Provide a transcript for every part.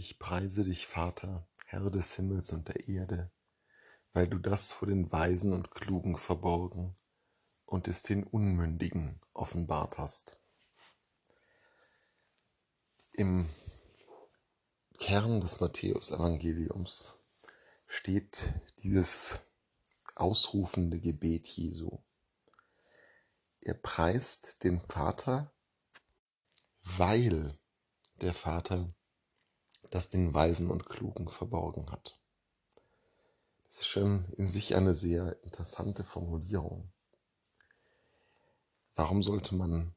Ich preise dich, Vater, Herr des Himmels und der Erde, weil du das vor den Weisen und Klugen verborgen und es den Unmündigen offenbart hast. Im Kern des Matthäus-Evangeliums steht dieses ausrufende Gebet Jesu. Er preist den Vater, weil der Vater das den Weisen und Klugen verborgen hat. Das ist schon in sich eine sehr interessante Formulierung. Warum sollte man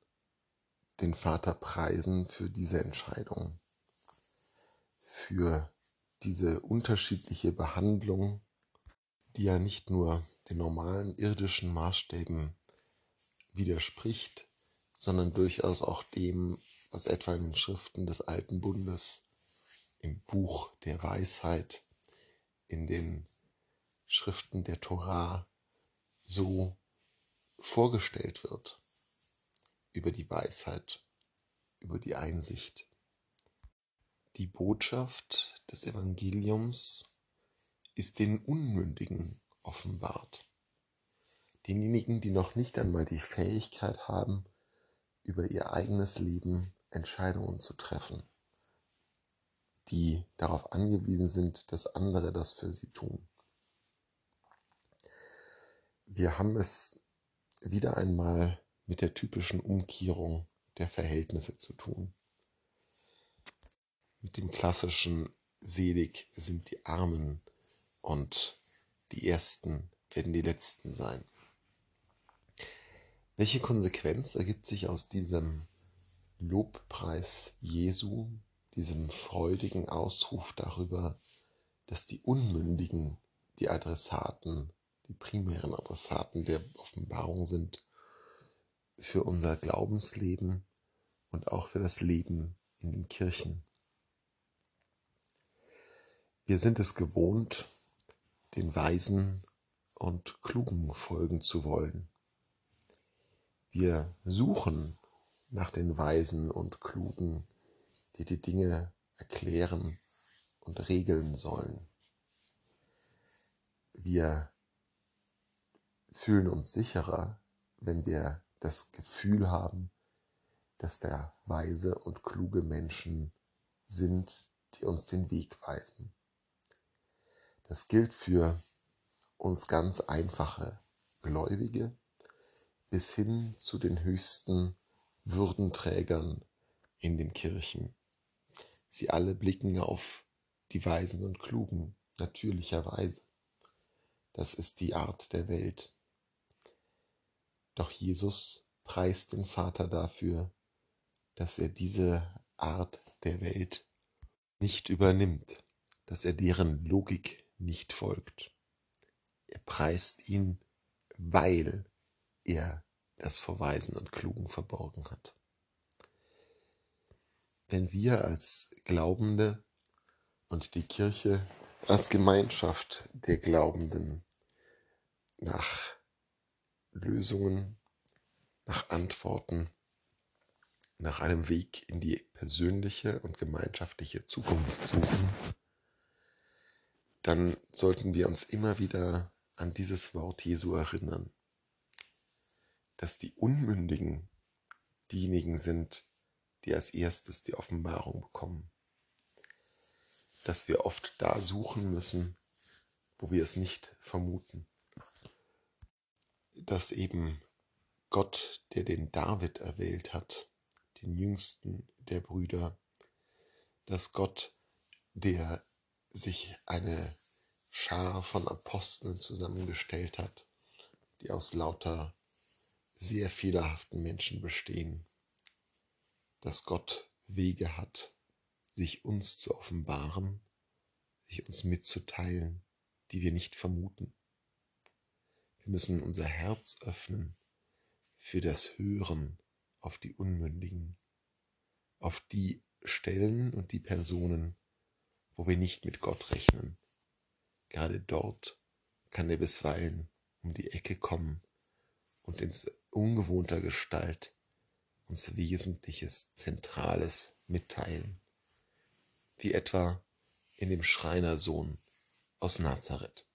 den Vater preisen für diese Entscheidung, für diese unterschiedliche Behandlung, die ja nicht nur den normalen irdischen Maßstäben widerspricht, sondern durchaus auch dem, was etwa in den Schriften des Alten Bundes im Buch der Weisheit, in den Schriften der Torah so vorgestellt wird über die Weisheit, über die Einsicht. Die Botschaft des Evangeliums ist den Unmündigen offenbart. Denjenigen, die noch nicht einmal die Fähigkeit haben, über ihr eigenes Leben Entscheidungen zu treffen die darauf angewiesen sind, dass andere das für sie tun. Wir haben es wieder einmal mit der typischen Umkehrung der Verhältnisse zu tun. Mit dem klassischen Selig sind die Armen und die Ersten werden die Letzten sein. Welche Konsequenz ergibt sich aus diesem Lobpreis Jesu diesem freudigen Ausruf darüber, dass die Unmündigen die Adressaten, die primären Adressaten der Offenbarung sind für unser Glaubensleben und auch für das Leben in den Kirchen. Wir sind es gewohnt, den Weisen und Klugen folgen zu wollen. Wir suchen nach den Weisen und Klugen die die Dinge erklären und regeln sollen. Wir fühlen uns sicherer, wenn wir das Gefühl haben, dass da weise und kluge Menschen sind, die uns den Weg weisen. Das gilt für uns ganz einfache Gläubige bis hin zu den höchsten Würdenträgern in den Kirchen. Sie alle blicken auf die Weisen und Klugen, natürlicherweise. Das ist die Art der Welt. Doch Jesus preist den Vater dafür, dass er diese Art der Welt nicht übernimmt, dass er deren Logik nicht folgt. Er preist ihn, weil er das vor Weisen und Klugen verborgen hat wenn wir als Glaubende und die Kirche als Gemeinschaft der Glaubenden nach Lösungen, nach Antworten, nach einem Weg in die persönliche und gemeinschaftliche Zukunft suchen, dann sollten wir uns immer wieder an dieses Wort Jesu erinnern, dass die Unmündigen diejenigen sind, die als erstes die Offenbarung bekommen. Dass wir oft da suchen müssen, wo wir es nicht vermuten. Dass eben Gott, der den David erwählt hat, den jüngsten der Brüder, dass Gott, der sich eine Schar von Aposteln zusammengestellt hat, die aus lauter sehr fehlerhaften Menschen bestehen, dass Gott Wege hat, sich uns zu offenbaren, sich uns mitzuteilen, die wir nicht vermuten. Wir müssen unser Herz öffnen für das Hören auf die Unmündigen, auf die Stellen und die Personen, wo wir nicht mit Gott rechnen. Gerade dort kann er bisweilen um die Ecke kommen und in ungewohnter Gestalt uns Wesentliches, Zentrales mitteilen. wie etwa in dem Schreinersohn aus Nazareth.